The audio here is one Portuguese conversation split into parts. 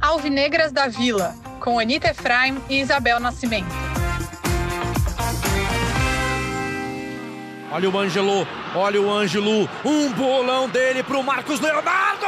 Alvinegras da Vila, com Anita Efraim e Isabel Nascimento. Olha o Ângelo, olha o Ângelo, um bolão dele pro Marcos Leonardo!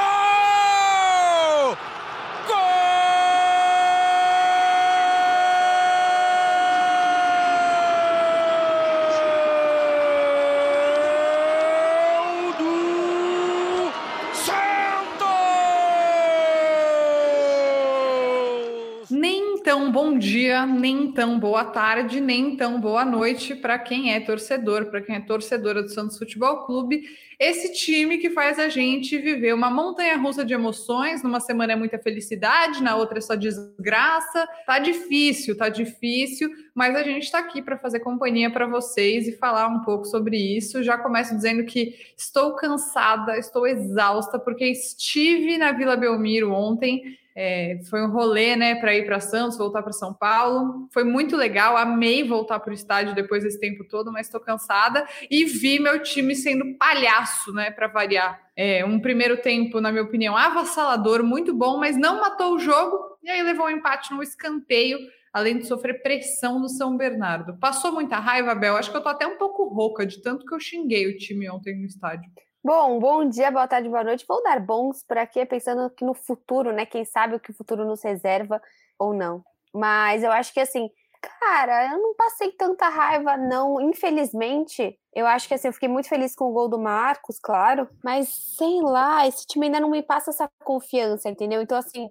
Nem tão boa tarde, nem tão boa noite para quem é torcedor, para quem é torcedora do Santos Futebol Clube. Esse time que faz a gente viver uma montanha russa de emoções, numa semana é muita felicidade, na outra é só desgraça. Tá difícil, tá difícil, mas a gente está aqui para fazer companhia para vocês e falar um pouco sobre isso. Já começo dizendo que estou cansada, estou exausta, porque estive na Vila Belmiro ontem é, foi um rolê, né, para ir para Santos, voltar para São Paulo. Foi muito legal, amei voltar para o estádio depois desse tempo todo, mas estou cansada e vi meu time sendo palhaço, né, para variar. É, um primeiro tempo, na minha opinião, avassalador, muito bom, mas não matou o jogo e aí levou um empate no escanteio. Além de sofrer pressão do São Bernardo. Passou muita raiva, Bel? Acho que eu tô até um pouco rouca de tanto que eu xinguei o time ontem no estádio. Bom, bom dia, boa tarde, boa noite. Vou dar bons para quê? Pensando que no futuro, né? Quem sabe o que o futuro nos reserva ou não. Mas eu acho que assim, cara, eu não passei tanta raiva, não. Infelizmente, eu acho que assim, eu fiquei muito feliz com o gol do Marcos, claro. Mas sei lá, esse time ainda não me passa essa confiança, entendeu? Então, assim,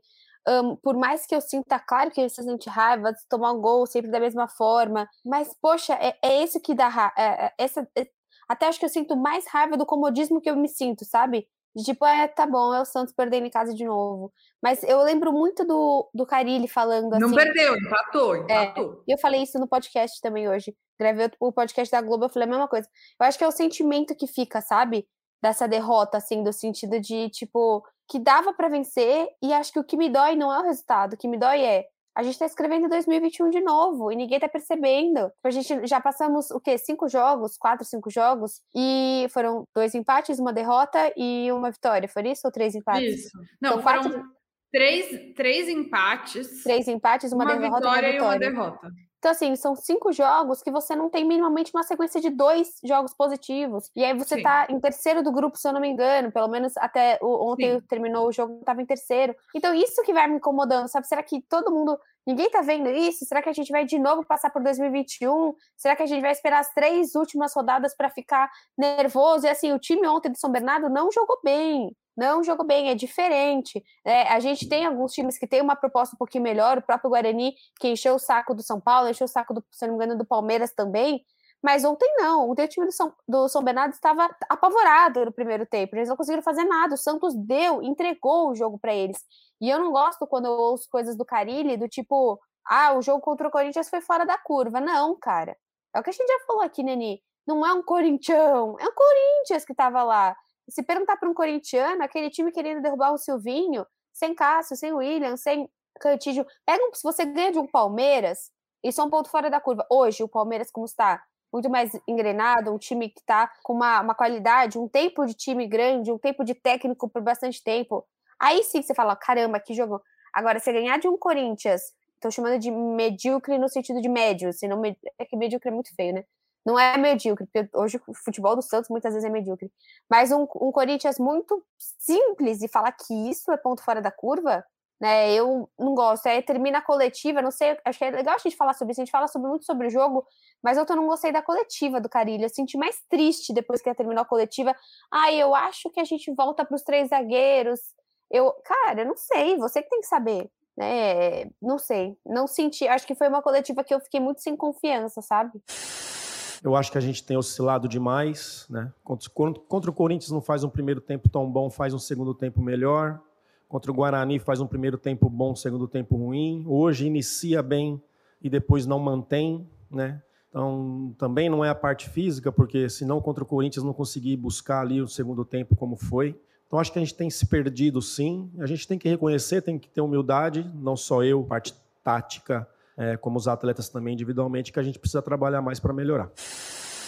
um, por mais que eu sinta, claro que você sente raiva de tomar um gol sempre da mesma forma, mas poxa, é, é esse que dá raiva. É, é, essa, é, até acho que eu sinto mais raiva do comodismo que eu me sinto, sabe? De tipo, é, tá bom, é o Santos perdendo em casa de novo. Mas eu lembro muito do, do Carilli falando assim. Não perdeu, empatou, empatou. É, e eu falei isso no podcast também hoje. Gravei o podcast da Globo, eu falei a mesma coisa. Eu acho que é o sentimento que fica, sabe? Dessa derrota, assim, do sentido de, tipo, que dava para vencer, e acho que o que me dói não é o resultado, o que me dói é a gente está escrevendo 2021 de novo e ninguém está percebendo. Tipo, a gente já passamos o quê? Cinco jogos, quatro, cinco jogos, e foram dois empates, uma derrota e uma vitória. Foi isso ou três empates? Isso. Não, então, foram quatro... três, três empates. Três empates, uma, uma derrota vitória e uma vitória. E uma derrota. Então, assim, são cinco jogos que você não tem minimamente uma sequência de dois jogos positivos. E aí você Sim. tá em terceiro do grupo, se eu não me engano. Pelo menos até o, ontem Sim. terminou o jogo, tava em terceiro. Então, isso que vai me incomodando, sabe? Será que todo mundo. Ninguém tá vendo isso? Será que a gente vai de novo passar por 2021? Será que a gente vai esperar as três últimas rodadas para ficar nervoso? E assim, o time ontem do São Bernardo não jogou bem não jogou bem, é diferente. É, a gente tem alguns times que têm uma proposta um pouquinho melhor, o próprio Guarani, que encheu o saco do São Paulo, encheu o saco, do, se não me engano, do Palmeiras também. Mas ontem não, ontem o time do São, do São Bernardo estava apavorado no primeiro tempo, eles não conseguiram fazer nada, o Santos deu, entregou o jogo para eles. E eu não gosto quando eu ouço coisas do Carilli, do tipo, ah, o jogo contra o Corinthians foi fora da curva. Não, cara. É o que a gente já falou aqui, Neni. Não é um Corinthians, é um Corinthians que estava lá se perguntar para um corintiano, aquele time querendo derrubar o Silvinho, sem Cássio, sem William, sem Cantígio, pega um, se você ganha de um Palmeiras, isso é um ponto fora da curva. Hoje, o Palmeiras, como está? Muito mais engrenado, um time que está com uma, uma qualidade, um tempo de time grande, um tempo de técnico por bastante tempo. Aí sim você fala, caramba, que jogo. Agora, você ganhar de um Corinthians, estou chamando de medíocre no sentido de médio, senão é que medíocre é muito feio, né? Não é medíocre, porque hoje o futebol do Santos muitas vezes é medíocre. Mas um, um Corinthians muito simples e falar que isso é ponto fora da curva, né? Eu não gosto. Aí termina a coletiva, não sei, acho que é legal a gente falar sobre isso, a gente fala sobre, muito sobre o jogo, mas eu não gostei da coletiva do Carilho. Eu senti mais triste depois que terminou a coletiva. Ah, eu acho que a gente volta para os três zagueiros. Eu, cara, eu não sei, você que tem que saber. Né? Não sei, não senti. Acho que foi uma coletiva que eu fiquei muito sem confiança, sabe? Eu acho que a gente tem oscilado demais. Né? Contra, o Corinthians não faz um primeiro tempo tão bom, faz um segundo tempo melhor. Contra o Guarani faz um primeiro tempo bom, segundo tempo ruim. Hoje inicia bem e depois não mantém. Né? Então, também não é a parte física, porque senão contra o Corinthians não consegui buscar ali o segundo tempo como foi. Então, acho que a gente tem se perdido sim. A gente tem que reconhecer, tem que ter humildade, não só eu, parte tática, é, como os atletas também individualmente, que a gente precisa trabalhar mais para melhorar.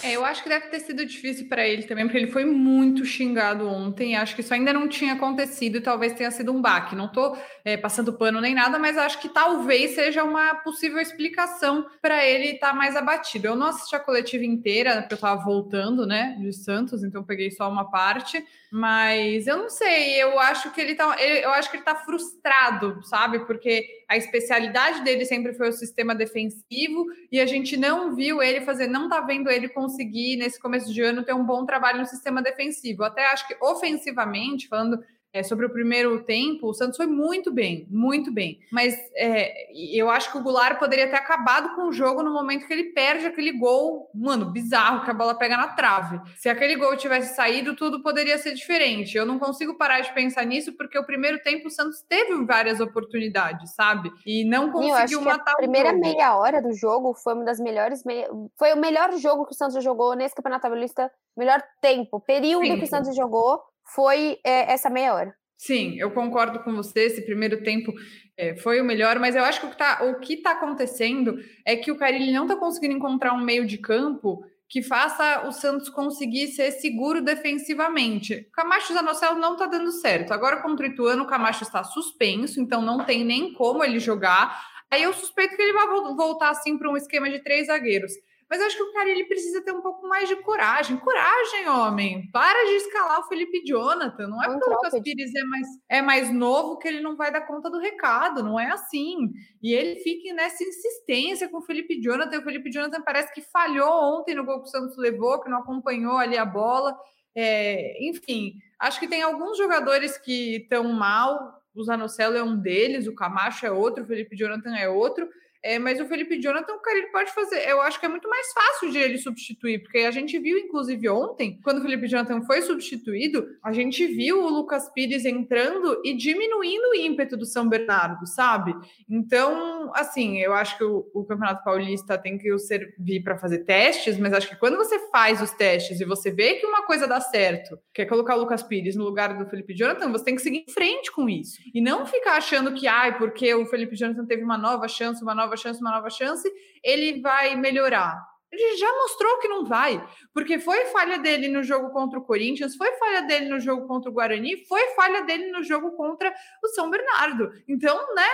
É, eu acho que deve ter sido difícil para ele também, porque ele foi muito xingado ontem. Acho que isso ainda não tinha acontecido e talvez tenha sido um baque. Não estou é, passando pano nem nada, mas acho que talvez seja uma possível explicação para ele estar tá mais abatido. Eu não assisti a coletiva inteira, porque eu estava voltando, né, de Santos, então peguei só uma parte. Mas eu não sei, eu acho que ele tá, eu acho que ele tá frustrado, sabe? Porque a especialidade dele sempre foi o sistema defensivo e a gente não viu ele fazer, não tá vendo ele conseguir nesse começo de ano ter um bom trabalho no sistema defensivo. Até acho que ofensivamente, falando é, sobre o primeiro tempo, o Santos foi muito bem, muito bem. Mas é, eu acho que o Goulart poderia ter acabado com o jogo no momento que ele perde aquele gol, mano, bizarro, que a bola pega na trave. Se aquele gol tivesse saído, tudo poderia ser diferente. Eu não consigo parar de pensar nisso, porque o primeiro tempo o Santos teve várias oportunidades, sabe? E não conseguiu matar a primeira meia hora do jogo foi uma das melhores. Meia... Foi o melhor jogo que o Santos jogou nesse campeonato paulista, melhor tempo, período tempo. que o Santos jogou foi é, essa meia hora. Sim, eu concordo com você. Esse primeiro tempo é, foi o melhor, mas eu acho que o que está tá acontecendo é que o Carilli não está conseguindo encontrar um meio de campo que faça o Santos conseguir ser seguro defensivamente. O Camacho Zanocelo não está dando certo. Agora contra o Ituano, o Camacho está suspenso, então não tem nem como ele jogar. Aí eu suspeito que ele vai voltar assim para um esquema de três zagueiros. Mas eu acho que o cara ele precisa ter um pouco mais de coragem. Coragem, homem. Para de escalar o Felipe Jonathan. Não é porque o Lucas Pires é mais, é mais novo que ele não vai dar conta do recado. Não é assim. E ele fica nessa insistência com o Felipe Jonathan. O Felipe Jonathan parece que falhou ontem no gol que o Santos levou, que não acompanhou ali a bola. É, enfim, acho que tem alguns jogadores que estão mal. O Zanocelo é um deles, o Camacho é outro, o Felipe Jonathan é outro. É, mas o Felipe Jonathan, cara, ele pode fazer. Eu acho que é muito mais fácil de ele substituir, porque a gente viu, inclusive, ontem, quando o Felipe Jonathan foi substituído, a gente viu o Lucas Pires entrando e diminuindo o ímpeto do São Bernardo, sabe? Então, assim, eu acho que o, o Campeonato Paulista tem que servir para fazer testes, mas acho que quando você faz os testes e você vê que uma coisa dá certo, que é colocar o Lucas Pires no lugar do Felipe Jonathan, você tem que seguir em frente com isso. E não ficar achando que, ai, porque o Felipe Jonathan teve uma nova chance, uma nova nova chance, uma nova chance, ele vai melhorar. Ele já mostrou que não vai, porque foi falha dele no jogo contra o Corinthians, foi falha dele no jogo contra o Guarani, foi falha dele no jogo contra o São Bernardo. Então, né?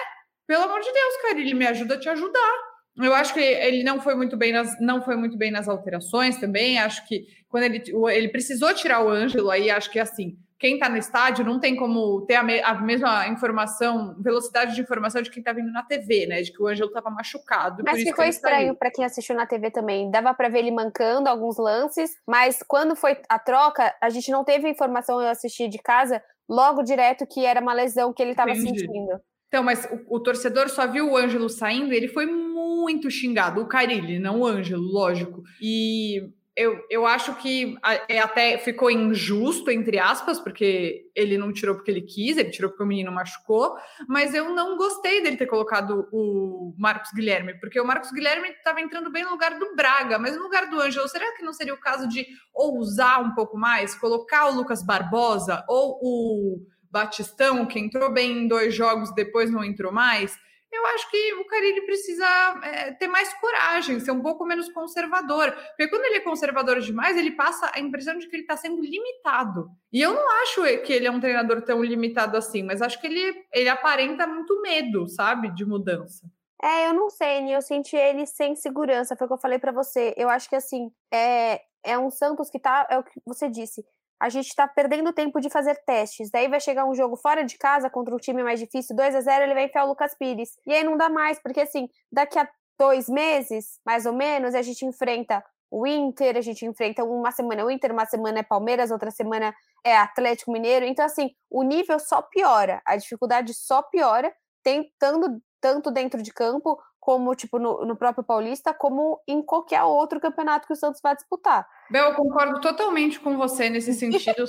Pelo amor de Deus, cara, ele me ajuda a te ajudar. Eu acho que ele não foi muito bem nas, não foi muito bem nas alterações também. Acho que quando ele, ele precisou tirar o Ângelo, aí acho que assim, quem está no estádio não tem como ter a, me, a, mesma informação, velocidade de informação de quem está vindo na TV, né? De que o Ângelo estava machucado. Mas ficou estranho para quem assistiu na TV também. Dava para ver ele mancando alguns lances, mas quando foi a troca, a gente não teve informação, eu assisti de casa, logo direto que era uma lesão que ele estava sentindo. Então, mas o, o, torcedor só viu o Ângelo saindo, ele foi muito xingado, o Carilli, não o Ângelo, lógico. E eu, eu acho que é até ficou injusto, entre aspas, porque ele não tirou porque ele quis, ele tirou porque o menino machucou, mas eu não gostei dele ter colocado o Marcos Guilherme, porque o Marcos Guilherme estava entrando bem no lugar do Braga, mas no lugar do Ângelo, será que não seria o caso de ousar um pouco mais, colocar o Lucas Barbosa ou o Batistão, que entrou bem em dois jogos, depois não entrou mais? Eu acho que o Carilli precisa é, ter mais coragem, ser um pouco menos conservador. Porque quando ele é conservador demais, ele passa a impressão de que ele está sendo limitado. E eu não acho que ele é um treinador tão limitado assim, mas acho que ele, ele aparenta muito medo, sabe, de mudança. É, eu não sei, eu senti ele sem segurança, foi o que eu falei para você. Eu acho que assim, é, é um Santos que tá, é o que você disse, a gente está perdendo tempo de fazer testes. Daí vai chegar um jogo fora de casa contra um time mais difícil, 2 a 0 ele vai enfiar o Lucas Pires. E aí não dá mais, porque assim, daqui a dois meses, mais ou menos, a gente enfrenta o Inter, a gente enfrenta uma semana o Inter, uma semana é Palmeiras, outra semana é Atlético Mineiro. Então, assim, o nível só piora, a dificuldade só piora, tentando tanto dentro de campo como tipo no, no, próprio Paulista, como em qualquer outro campeonato que o Santos vai disputar. Bel, eu concordo totalmente com você nesse sentido.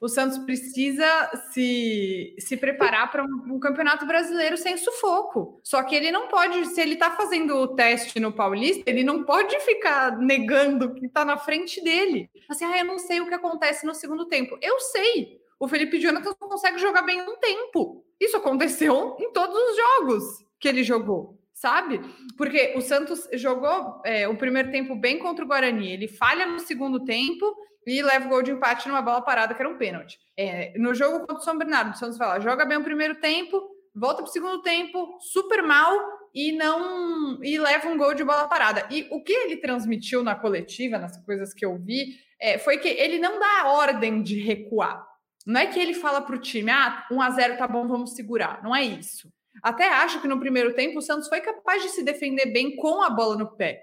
o, Santos, precisa se, se preparar para um, um, campeonato brasileiro sem sufoco. Só que ele não pode, se ele está fazendo o teste no Paulista, ele não pode ficar negando que está na frente dele. Assim, ah, eu não sei o que acontece no segundo tempo. Eu sei. O Felipe Jonathan não consegue jogar bem um tempo. Isso aconteceu em todos os jogos que ele jogou sabe? Porque o Santos jogou é, o primeiro tempo bem contra o Guarani, ele falha no segundo tempo e leva o gol de empate numa bola parada, que era um pênalti. É, no jogo contra o São Bernardo, o Santos lá, joga bem o primeiro tempo, volta para o segundo tempo, super mal e não e leva um gol de bola parada. E o que ele transmitiu na coletiva, nas coisas que eu vi, é, foi que ele não dá ordem de recuar. Não é que ele fala para o time, ah, 1 a 0 tá bom, vamos segurar. Não é isso. Até acho que no primeiro tempo o Santos foi capaz de se defender bem com a bola no pé.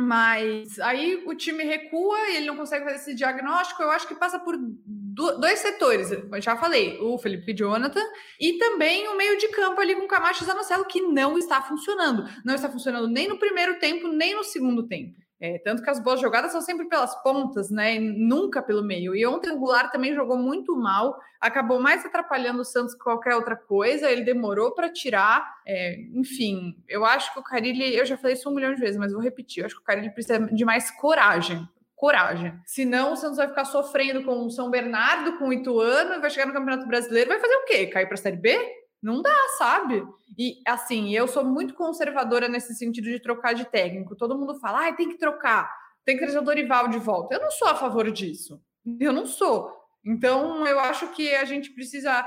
Mas aí o time recua e ele não consegue fazer esse diagnóstico. Eu acho que passa por dois setores. Eu já falei, o Felipe Jonathan e também o meio de campo ali com Camacho e Zanocelo, que não está funcionando. Não está funcionando nem no primeiro tempo, nem no segundo tempo. É, tanto que as boas jogadas são sempre pelas pontas, né? nunca pelo meio. E ontem o Goulart também jogou muito mal, acabou mais atrapalhando o Santos que qualquer outra coisa. Ele demorou para tirar. É, enfim, eu acho que o Carilli, eu já falei isso um milhão de vezes, mas vou repetir: eu acho que o Carilli precisa de mais coragem. Coragem. Senão o Santos vai ficar sofrendo com o São Bernardo, com o Ituano, e vai chegar no Campeonato Brasileiro, vai fazer o quê? Cair para a Série B? Não dá, sabe? E assim, eu sou muito conservadora nesse sentido de trocar de técnico. Todo mundo fala, ah, tem que trocar, tem que trazer o Dorival de volta. Eu não sou a favor disso. Eu não sou. Então, eu acho que a gente precisa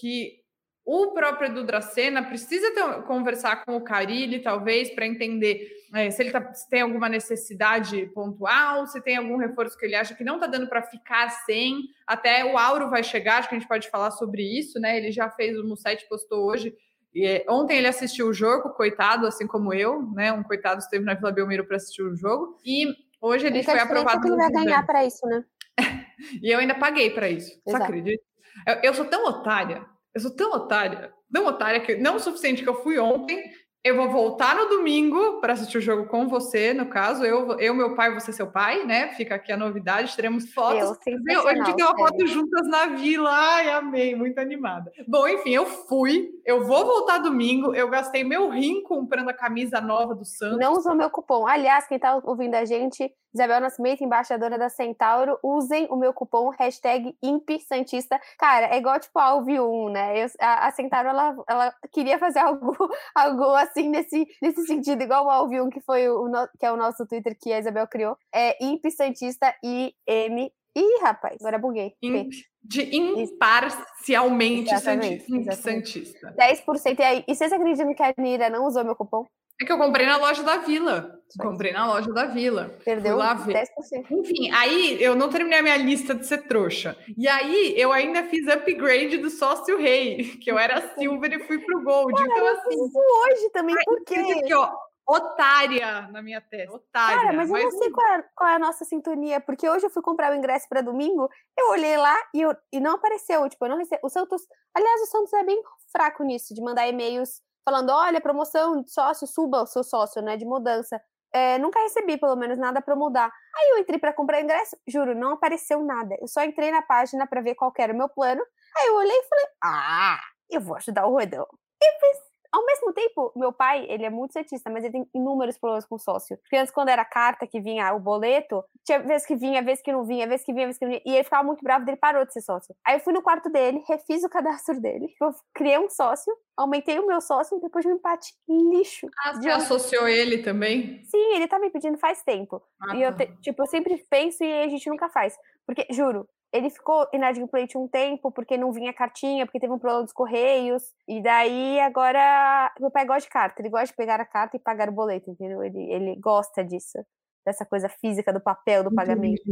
que o próprio Edu Dracena precisa ter, conversar com o Carilli, talvez, para entender é, se ele tá, se tem alguma necessidade pontual, se tem algum reforço que ele acha que não está dando para ficar sem. Até o Auro vai chegar, acho que a gente pode falar sobre isso, né? Ele já fez, o Musset postou hoje. E, é, ontem ele assistiu o jogo, coitado, assim como eu, né? Um coitado esteve na Vila Belmiro para assistir o jogo. E hoje ele foi aprovado. Que ele vai ganhar para isso, né? e eu ainda paguei para isso. Você acredita? Eu, eu sou tão otária eu sou tão otária, tão otária que não o suficiente que eu fui ontem. Eu vou voltar no domingo para assistir o jogo com você, no caso. Eu, eu meu pai, você seu pai, né? Fica aqui a novidade, teremos fotos. Eu, a gente tem uma foto juntas na vila. Ai, amei, muito animada. Bom, enfim, eu fui. Eu vou voltar domingo. Eu gastei meu rim comprando a camisa nova do Santos. Não usou meu cupom. Aliás, quem está ouvindo a gente, Isabel Nascimento, embaixadora da Centauro, usem o meu cupom hashtag IMPSantista. Cara, é igual tipo a Alvi1, né? Eu, a, a, Centauro, ela, ela queria fazer algo, algo assim nesse, nesse sentido, igual o Alvi1, que, foi o, que é o nosso Twitter que a Isabel criou. É IMPSantista e M Ih, rapaz, agora buguei. In, de imparcialmente exatamente, santista. 10%. E aí, e vocês acreditam que a Nira não usou meu cupom? É que eu comprei na loja da Vila. Comprei na loja da Vila. Perdeu lá ver. 10%. Enfim, aí eu não terminei a minha lista de ser trouxa. E aí eu ainda fiz upgrade do sócio rei, que eu era silver e fui pro gold. Cara, então, assim. isso hoje também, por quê? Aqui, ó, otária na minha testa. Otária. Cara, mas eu mas... não sei qual é, qual é, a nossa sintonia, porque hoje eu fui comprar o ingresso para domingo, eu olhei lá e, eu, e não apareceu. Tipo, eu não recebi. O Santos. Aliás, o Santos é bem fraco nisso, de mandar e-mails falando: olha, promoção de sócio, suba o seu sócio, né? De mudança. É, nunca recebi, pelo menos, nada para mudar. Aí eu entrei para comprar ingresso, juro, não apareceu nada. Eu só entrei na página para ver qual era o meu plano. Aí eu olhei e falei: ah, eu vou ajudar o Rodão. E fiz ao mesmo tempo, meu pai, ele é muito cientista, mas ele tem inúmeros problemas com sócio. Porque antes, quando era carta que vinha o boleto, tinha vezes que vinha, vezes que não vinha, vezes que vinha, vezes que não vinha. E ele ficava muito bravo, ele parou de ser sócio. Aí eu fui no quarto dele, refiz o cadastro dele, eu criei um sócio, aumentei o meu sócio depois de um empate lixo. Ah, você associou ele também? Sim, ele tá me pedindo faz tempo. Ah, e eu, tá. te, tipo, eu sempre penso e a gente nunca faz. Porque, juro, ele ficou inadimplente um tempo porque não vinha cartinha, porque teve um problema dos correios. E daí agora meu pai gosta de carta, ele gosta de pegar a carta e pagar o boleto, entendeu? Ele, ele gosta disso, dessa coisa física do papel, do pagamento.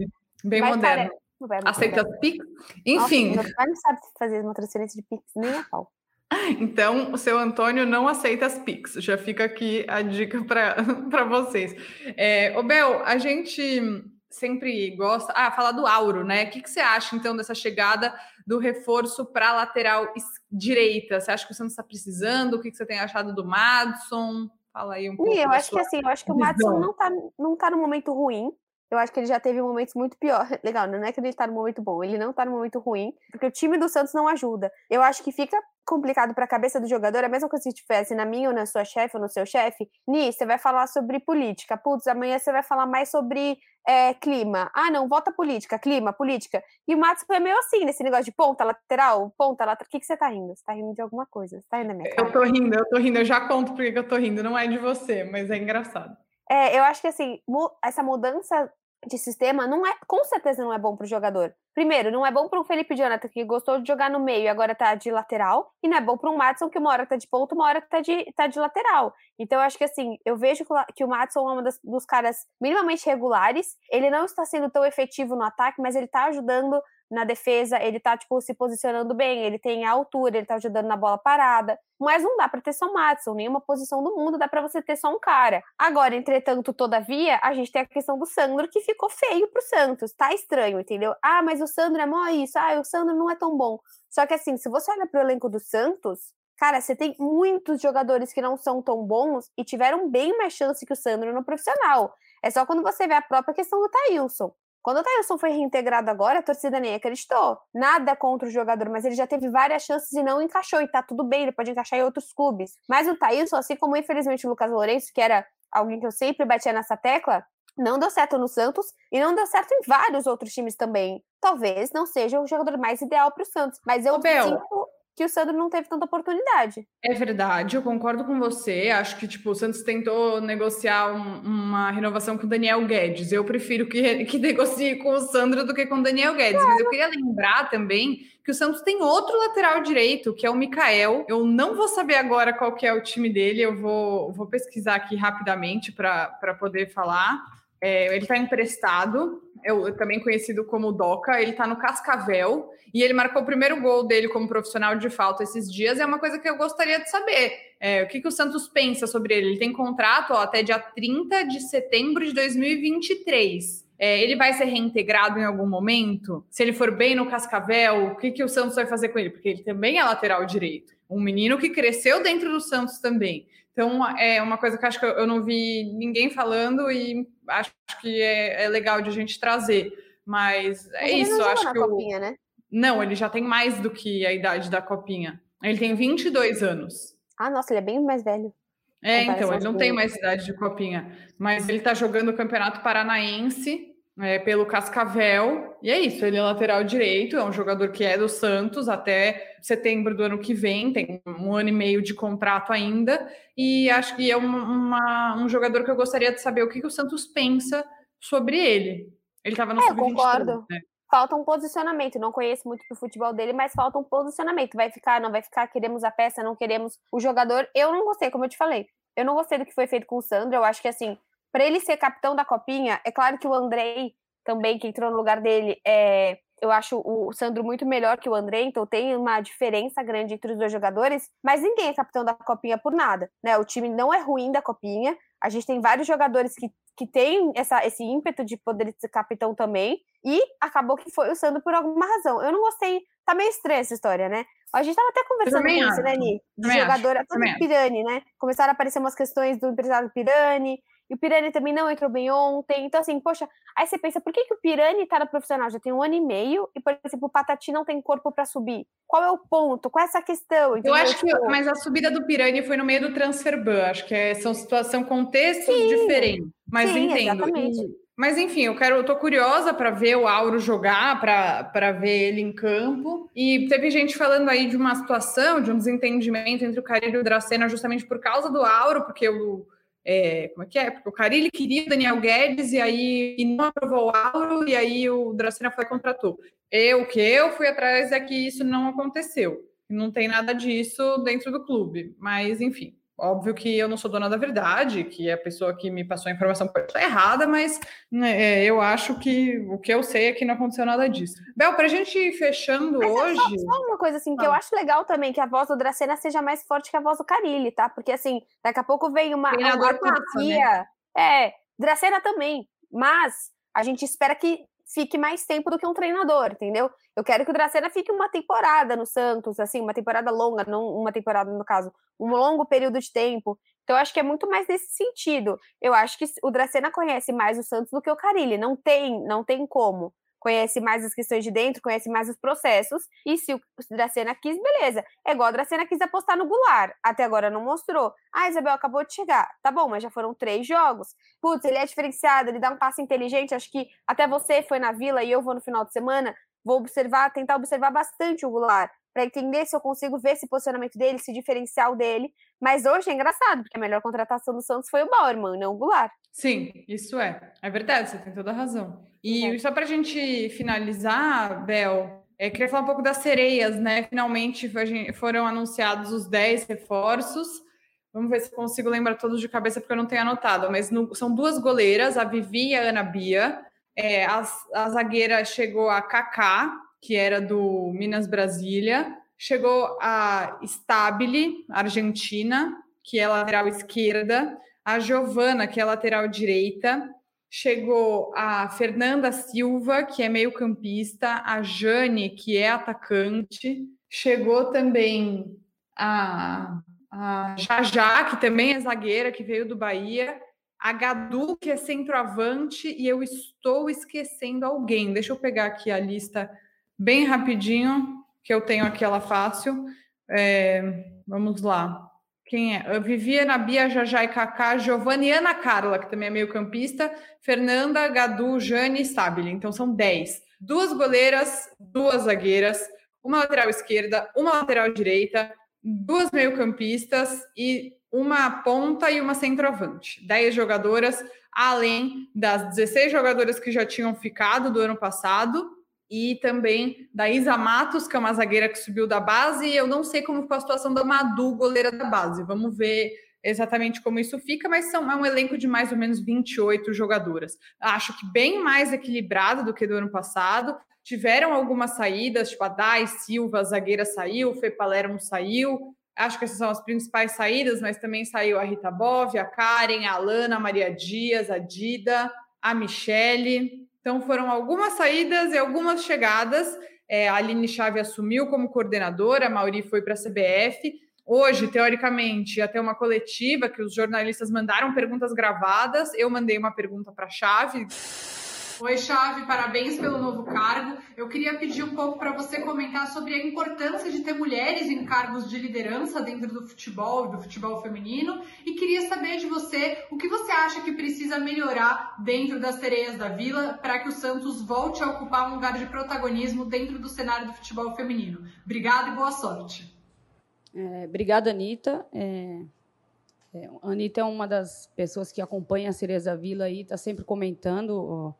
Bem Mas, moderno. Cara, Aceita Pix? Enfim. Nossa, meu pai não sabe fazer uma transferência de Pix nem a pau. Então, o seu Antônio não aceita as Pix. Já fica aqui a dica para vocês. É, Bel, a gente sempre gosta. Ah, falar do Auro, né? O que, que você acha, então, dessa chegada do reforço para a lateral direita? Você acha que o Santos está precisando? O que, que você tem achado do Madison? Fala aí um pouco. eu acho que assim, eu acho que o Madison não está não tá no momento ruim. Eu acho que ele já teve momentos muito piores. Legal, não é que ele tá no momento bom, ele não tá no momento ruim, porque o time do Santos não ajuda. Eu acho que fica complicado para a cabeça do jogador, é a mesma coisa se tivesse na minha ou na sua chefe ou no seu chefe. Ni, você vai falar sobre política. Putz, amanhã você vai falar mais sobre é, clima. Ah, não, vota política, clima, política. E o Matos foi meio assim, nesse negócio de ponta lateral, ponta lateral. O que, que você tá rindo? Você tá rindo de alguma coisa? Você tá rindo da minha cara? Eu tô rindo, eu tô rindo. Eu já conto porque eu tô rindo. Não é de você, mas é engraçado. É, eu acho que assim, essa mudança de sistema não é, com certeza não é bom para o jogador. Primeiro, não é bom para o Felipe Jonathan, que gostou de jogar no meio e agora tá de lateral, e não é bom para o Matson, que uma hora tá de ponto, uma hora tá de, tá de lateral. Então, eu acho que assim, eu vejo que o Matson é um das, dos caras minimamente regulares, ele não está sendo tão efetivo no ataque, mas ele está ajudando na defesa, ele tá, tipo, se posicionando bem, ele tem a altura, ele tá ajudando na bola parada. Mas não dá para ter só o Matson, nenhuma posição do mundo dá para você ter só um cara. Agora, entretanto, todavia, a gente tem a questão do Sandro que ficou feio pro Santos. Tá estranho, entendeu? Ah, mas o Sandro é mó isso. Ah, o Sandro não é tão bom. Só que assim, se você olha pro elenco do Santos, cara, você tem muitos jogadores que não são tão bons e tiveram bem mais chance que o Sandro no profissional. É só quando você vê a própria questão do Thailson. Quando o Thailson foi reintegrado agora, a torcida nem acreditou. Nada contra o jogador, mas ele já teve várias chances e não encaixou. E tá tudo bem, ele pode encaixar em outros clubes. Mas o Thailson, assim como infelizmente o Lucas Lourenço, que era alguém que eu sempre batia nessa tecla, não deu certo no Santos e não deu certo em vários outros times também. Talvez não seja o jogador mais ideal para o Santos, mas eu sinto que o Sandro não teve tanta oportunidade. É verdade, eu concordo com você. Acho que tipo, o Santos tentou negociar um, uma renovação com o Daniel Guedes. Eu prefiro que, que negocie com o Sandro do que com o Daniel Guedes. Claro. Mas eu queria lembrar também que o Santos tem outro lateral direito, que é o Mikael. Eu não vou saber agora qual que é o time dele, eu vou, vou pesquisar aqui rapidamente para poder falar. É, ele está emprestado, é também conhecido como Doca, ele está no Cascavel e ele marcou o primeiro gol dele como profissional de falta esses dias. É uma coisa que eu gostaria de saber. É, o que, que o Santos pensa sobre ele? Ele tem contrato ó, até dia 30 de setembro de 2023. É, ele vai ser reintegrado em algum momento? Se ele for bem no Cascavel, o que, que o Santos vai fazer com ele? Porque ele também é lateral direito. Um menino que cresceu dentro do Santos também. Então, é uma coisa que acho que eu não vi ninguém falando e acho que é, é legal de a gente trazer. Mas é Mas isso, acho que. Eu... Copinha, né? Não, ele já tem mais do que a idade da copinha. Ele tem 22 anos. Ah, nossa, ele é bem mais velho. É, então, ele não tem mais idade de copinha. Mas ele tá jogando o Campeonato Paranaense é, pelo Cascavel. E é isso, ele é lateral direito, é um jogador que é do Santos até setembro do ano que vem, tem um ano e meio de contrato ainda. E acho que é uma, um jogador que eu gostaria de saber o que, que o Santos pensa sobre ele. Ele estava no é, sub-23. concordo. Né? Falta um posicionamento. Não conheço muito do futebol dele, mas falta um posicionamento. Vai ficar, não vai ficar, queremos a peça, não queremos o jogador. Eu não gostei, como eu te falei. Eu não gostei do que foi feito com o Sandro. Eu acho que assim, para ele ser capitão da copinha, é claro que o Andrei também, que entrou no lugar dele, é, eu acho o Sandro muito melhor que o André, então tem uma diferença grande entre os dois jogadores, mas ninguém é capitão da Copinha por nada, né? O time não é ruim da Copinha, a gente tem vários jogadores que, que têm essa, esse ímpeto de poder ser capitão também, e acabou que foi o Sandro por alguma razão. Eu não gostei, tá meio estranha essa história, né? A gente tava até conversando com isso, né, Ni? De jogador, acho, todo Pirani, né? Começaram a aparecer umas questões do empresário Pirani, e o Pirani também não entrou bem ontem. Então, assim, poxa, aí você pensa, por que, que o Pirani tá no profissional? Já tem um ano e meio, e, por exemplo, o Patati não tem corpo para subir. Qual é o ponto? Qual é essa questão? Entendeu? Eu acho que, tipo mas a subida do Pirani foi no meio do transfer ban. Acho que é, são situação, contextos Sim. diferentes. Mas Sim, entendo. Exatamente. Mas enfim, eu quero, eu tô curiosa para ver o Auro jogar, para ver ele em campo. E teve gente falando aí de uma situação, de um desentendimento entre o Carilho e o Dracena, justamente por causa do Auro, porque o é, como é que é? Porque o Carilli queria o Daniel Guedes e aí e não aprovou o Auro, e aí o Dracena foi e contratou. Eu, que eu fui atrás é que isso não aconteceu. Não tem nada disso dentro do clube. Mas, enfim, Óbvio que eu não sou dona da verdade, que a pessoa que me passou a informação pode estar errada, mas né, é, eu acho que o que eu sei é que não aconteceu nada disso. Bel, para a gente ir fechando mas hoje. É só, só, uma coisa assim, que ah. eu acho legal também que a voz do Dracena seja mais forte que a voz do Carilli, tá? Porque assim, daqui a pouco vem uma. Treinador uma passa, né? É, Dracena também. Mas a gente espera que fique mais tempo do que um treinador, entendeu? Eu quero que o Dracena fique uma temporada no Santos, assim, uma temporada longa, não uma temporada no caso, um longo período de tempo. Então, eu acho que é muito mais nesse sentido. Eu acho que o Dracena conhece mais o Santos do que o Carilli. Não tem, não tem como conhece mais as questões de dentro, conhece mais os processos. E se o Dracena quis, beleza. É igual a Dracena quis apostar no Goulart. Até agora não mostrou. Ah, Isabel acabou de chegar. Tá bom, mas já foram três jogos. Putz, ele é diferenciado, ele dá um passe inteligente. Acho que até você foi na vila e eu vou no final de semana. Vou observar, tentar observar bastante o Goulart para entender se eu consigo ver esse posicionamento dele, esse diferencial dele. Mas hoje é engraçado, porque a melhor contratação do Santos foi o Bauerman, não o Goulart. Sim, isso é. É verdade, você tem toda a razão. E é. só para a gente finalizar, Bel, é, queria falar um pouco das sereias, né? Finalmente foram anunciados os 10 reforços. Vamos ver se consigo lembrar todos de cabeça, porque eu não tenho anotado. Mas no, são duas goleiras, a Vivi e a Ana Bia. É, a, a zagueira chegou a Kaká, que era do Minas Brasília. Chegou a Stabile, Argentina, que é lateral esquerda. A Giovana, que é lateral direita chegou a Fernanda Silva, que é meio-campista, a Jane, que é atacante, chegou também a, a Jajá, que também é zagueira, que veio do Bahia, a Gadu, que é centroavante, e eu estou esquecendo alguém. Deixa eu pegar aqui a lista bem rapidinho, que eu tenho aqui ela fácil. É, vamos lá. Quem é? Viviana, Bia, Jajá e Kaká, Giovanni e Ana Carla, que também é meio campista, Fernanda, Gadu, Jane e Stabile. Então são 10. Duas goleiras, duas zagueiras, uma lateral esquerda, uma lateral direita, duas meio campistas e uma ponta e uma centroavante. 10 jogadoras, além das 16 jogadoras que já tinham ficado do ano passado e também da Isa Matos, que é uma zagueira que subiu da base, e eu não sei como ficou a situação da Madu, goleira da base. Vamos ver exatamente como isso fica, mas são, é um elenco de mais ou menos 28 jogadoras. Acho que bem mais equilibrado do que do ano passado. Tiveram algumas saídas, tipo a Dai Silva, a zagueira saiu, Fê Palermo saiu. Acho que essas são as principais saídas, mas também saiu a Rita Bove, a Karen, a Alana, a Maria Dias, a Dida, a Michele. Então foram algumas saídas e algumas chegadas. É, a Aline Chave assumiu como coordenadora, a Mauri foi para a CBF. Hoje, teoricamente, ter uma coletiva que os jornalistas mandaram perguntas gravadas. Eu mandei uma pergunta para a Chave. Oi, Chave, parabéns pelo novo cargo. Eu queria pedir um pouco para você comentar sobre a importância de ter mulheres em cargos de liderança dentro do futebol, do futebol feminino, e queria saber de você o que você acha que precisa melhorar dentro das sereias da Vila para que o Santos volte a ocupar um lugar de protagonismo dentro do cenário do futebol feminino. Obrigada e boa sorte. É, obrigada, Anitta. É... É, a Anitta é uma das pessoas que acompanha a da Vila e está sempre comentando ó,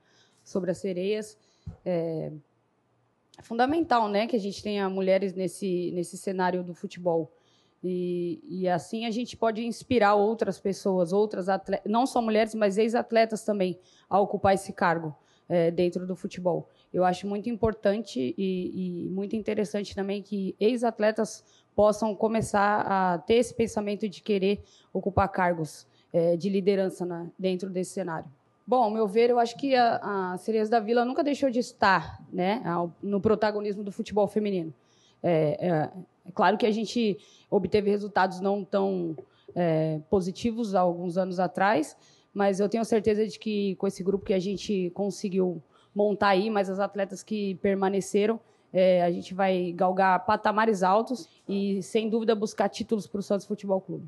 sobre as sereias. É, é, fundamental, né, que a gente tenha mulheres nesse nesse cenário do futebol. E, e assim a gente pode inspirar outras pessoas, outras atletas, não só mulheres, mas ex-atletas também, a ocupar esse cargo é, dentro do futebol. Eu acho muito importante e, e muito interessante também que ex-atletas possam começar a ter esse pensamento de querer ocupar cargos é, de liderança na, dentro desse cenário. Bom, ao meu ver, eu acho que a, a Sereias da Vila nunca deixou de estar né, no protagonismo do futebol feminino. É, é, é claro que a gente obteve resultados não tão é, positivos há alguns anos atrás, mas eu tenho certeza de que com esse grupo que a gente conseguiu montar aí, mas as atletas que permaneceram, é, a gente vai galgar patamares altos e, sem dúvida, buscar títulos para o Santos Futebol Clube.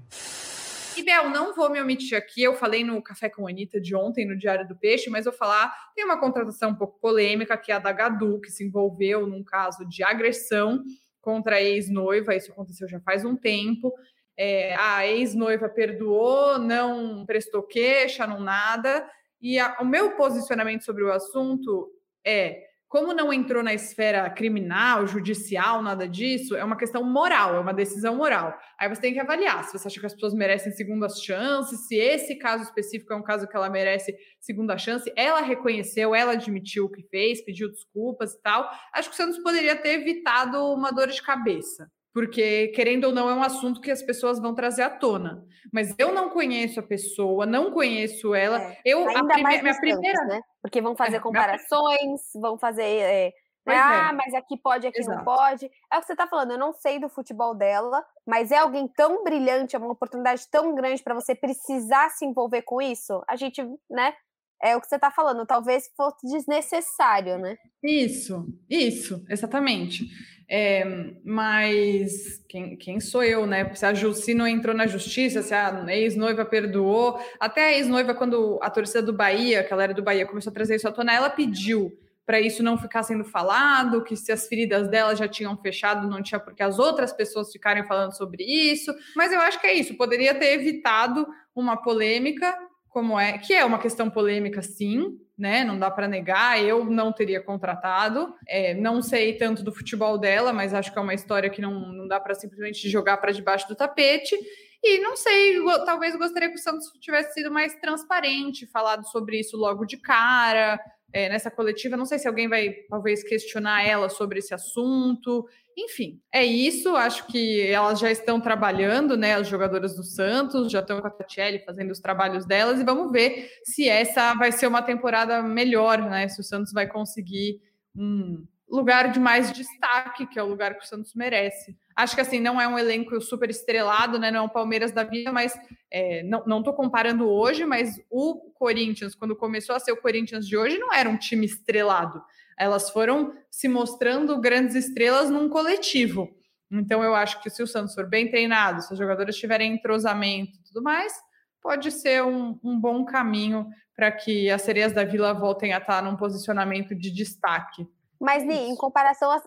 E Bel, não vou me omitir aqui, eu falei no Café com a Anitta de ontem, no Diário do Peixe, mas vou falar, tem uma contratação um pouco polêmica, que é a da Gadu, que se envolveu num caso de agressão contra a ex-noiva, isso aconteceu já faz um tempo, é, a ex-noiva perdoou, não prestou queixa, não nada, e a, o meu posicionamento sobre o assunto é como não entrou na esfera criminal, judicial, nada disso, é uma questão moral, é uma decisão moral. Aí você tem que avaliar se você acha que as pessoas merecem segundas chances, se esse caso específico é um caso que ela merece segunda chance. Ela reconheceu, ela admitiu o que fez, pediu desculpas e tal. Acho que o Santos poderia ter evitado uma dor de cabeça porque querendo ou não é um assunto que as pessoas vão trazer à tona. Mas eu não conheço a pessoa, não conheço ela. É, eu ainda prime... mais minha primeira, né? Porque vão fazer é, comparações, minha... vão fazer é, Né? Ah, é. mas aqui pode, aqui Exato. não pode. É o que você está falando. Eu não sei do futebol dela, mas é alguém tão brilhante, é uma oportunidade tão grande para você precisar se envolver com isso. A gente, né? É o que você está falando. Talvez fosse desnecessário, né? Isso, isso, exatamente. É, mas quem, quem, sou eu, né? Se a Jussi não entrou na justiça, se a ex-noiva perdoou, até a ex-noiva, quando a torcida do Bahia, que ela era do Bahia, começou a trazer isso à tona, ela pediu para isso não ficar sendo falado, que se as feridas dela já tinham fechado, não tinha porque as outras pessoas ficarem falando sobre isso. Mas eu acho que é isso, poderia ter evitado uma polêmica como é, que é uma questão polêmica, sim, né? Não dá para negar. Eu não teria contratado. É, não sei tanto do futebol dela, mas acho que é uma história que não, não dá para simplesmente jogar para debaixo do tapete. E não sei, talvez gostaria que o Santos tivesse sido mais transparente, falado sobre isso logo de cara, é, nessa coletiva. Não sei se alguém vai talvez questionar ela sobre esse assunto. Enfim, é isso. Acho que elas já estão trabalhando, né? As jogadoras do Santos já estão com a Tatiele fazendo os trabalhos delas e vamos ver se essa vai ser uma temporada melhor, né? Se o Santos vai conseguir um lugar de mais destaque, que é o lugar que o Santos merece. Acho que assim, não é um elenco super estrelado, né? Não é um Palmeiras da vida, mas é, não estou comparando hoje, mas o Corinthians, quando começou a ser o Corinthians de hoje, não era um time estrelado elas foram se mostrando grandes estrelas num coletivo. Então, eu acho que se o Santos for bem treinado, se os jogadores tiverem entrosamento e tudo mais, pode ser um, um bom caminho para que as sereias da Vila voltem a estar num posicionamento de destaque. Mas, Ni, em comparação à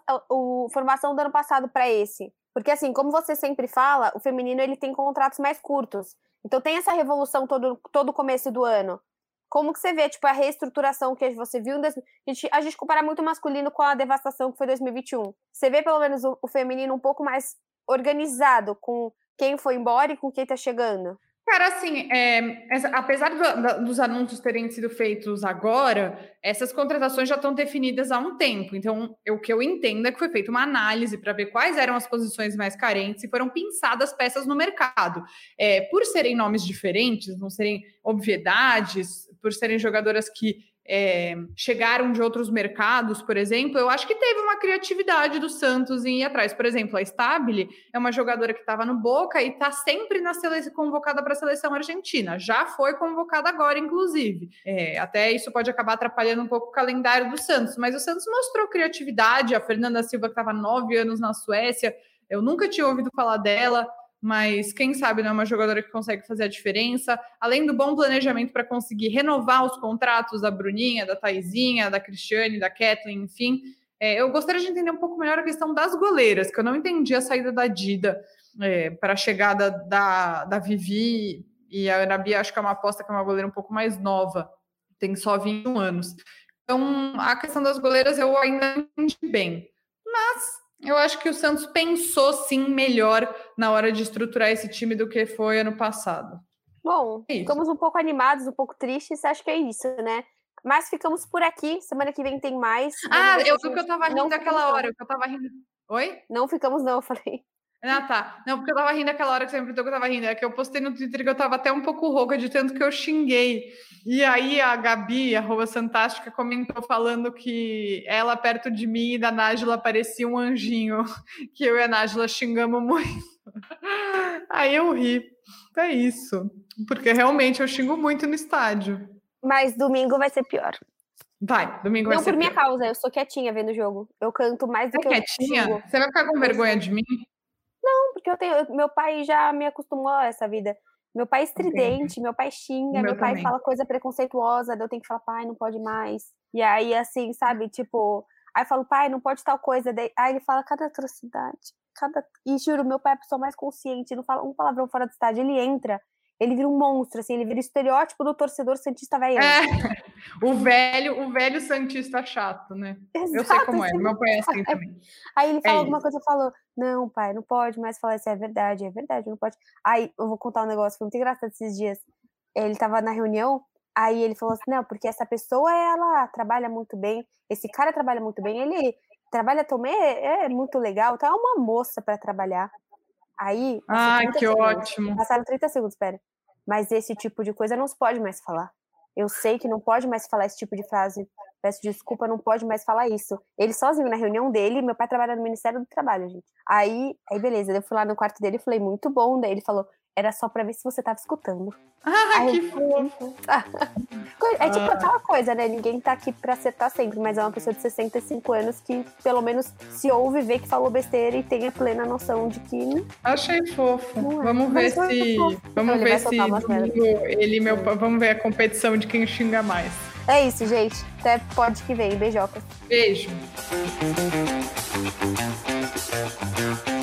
formação do ano passado para esse, porque assim, como você sempre fala, o feminino ele tem contratos mais curtos. Então tem essa revolução todo todo começo do ano. Como que você vê, tipo, a reestruturação que você viu? A gente, a gente compara muito o masculino com a devastação que foi 2021. Você vê, pelo menos, o, o feminino um pouco mais organizado com quem foi embora e com quem tá chegando? Cara, assim, é, apesar do, dos anúncios terem sido feitos agora, essas contratações já estão definidas há um tempo. Então, o que eu entendo é que foi feita uma análise para ver quais eram as posições mais carentes e foram pensadas peças no mercado. É, por serem nomes diferentes, não serem obviedades, por serem jogadoras que é, chegaram de outros mercados, por exemplo, eu acho que teve uma criatividade do Santos em ir atrás. Por exemplo, a Stabile é uma jogadora que estava no Boca e está sempre na seleção convocada para a seleção argentina. Já foi convocada agora, inclusive. É, até isso pode acabar atrapalhando um pouco o calendário do Santos. Mas o Santos mostrou criatividade. A Fernanda Silva, que estava nove anos na Suécia, eu nunca tinha ouvido falar dela mas quem sabe não é uma jogadora que consegue fazer a diferença. Além do bom planejamento para conseguir renovar os contratos da Bruninha, da Taizinha, da Cristiane, da Kathleen, enfim. É, eu gostaria de entender um pouco melhor a questão das goleiras, que eu não entendi a saída da Dida é, para a chegada da, da Vivi e a Ana Bia, acho que é uma aposta que é uma goleira um pouco mais nova, tem só 21 anos. Então, a questão das goleiras eu ainda entendi bem. Mas eu acho que o Santos pensou sim melhor na hora de estruturar esse time do que foi ano passado. Bom, é ficamos um pouco animados, um pouco tristes, acho que é isso, né? Mas ficamos por aqui. Semana que vem tem mais. Ah, eu vi que eu tava rindo aquela hora, que eu tava rindo. Oi? Não ficamos, não, eu falei. Ah, tá. Não, porque eu tava rindo aquela hora que você me perguntou que eu tava rindo. É que eu postei no Twitter que eu tava até um pouco rouca de tanto que eu xinguei. E aí a Gabi, a Rua Fantástica, comentou falando que ela perto de mim e da Nájila parecia um anjinho. Que eu e a Nájila xingamos muito. Aí eu ri. É isso. Porque realmente eu xingo muito no estádio. Mas domingo vai ser pior. Vai, domingo vai Não ser por minha causa, eu sou quietinha vendo o jogo. Eu canto mais do é que quietinha? eu Você vai ficar com vergonha de mim? Porque eu tenho, meu pai já me acostumou a essa vida. Meu pai é estridente, meu pai xinga, meu, meu pai fala coisa preconceituosa, eu tenho que falar, pai, não pode mais. E aí, assim, sabe, tipo, aí eu falo, pai, não pode tal coisa. Aí ele fala cada atrocidade, cada. E juro, meu pai é a pessoa mais consciente, não fala um palavrão fora do estádio. Ele entra, ele vira um monstro, assim, ele vira o estereótipo do torcedor santista velho. É, o velho, o velho santista chato, né? Exato, eu sei como é, assim, meu pai é assim também. Aí ele fala é alguma isso. coisa, eu falo, não, pai, não pode mais falar isso, é verdade, é verdade, não pode. Aí eu vou contar um negócio, foi muito engraçado esses dias. Ele tava na reunião, aí ele falou assim, não, porque essa pessoa, ela trabalha muito bem, esse cara trabalha muito bem, ele trabalha também, é, é muito legal, tá? É uma moça para trabalhar. Aí. Ah, que segundos. ótimo. Passaram 30 segundos, espera. Mas esse tipo de coisa não se pode mais falar. eu sei que não pode mais falar esse tipo de frase, peço desculpa, não pode mais falar isso. Ele sozinho na reunião dele, meu pai trabalha no Ministério do Trabalho, gente. Aí, aí beleza, eu fui lá no quarto dele e falei, muito bom. Daí ele falou, era só pra ver se você tava escutando. Ah, Aí que fofo! é tipo ah. aquela coisa, né? Ninguém tá aqui pra acertar sempre, mas é uma pessoa de 65 anos que, pelo menos, se ouve, vê que falou besteira e tem a plena noção de que. Achei fofo. É. Vamos ver se. Vamos ver se. Ele, meu. Vamos ver a competição de quem xinga mais. É isso, gente. Até pode que vem. Beijoca. Beijo. Beijo.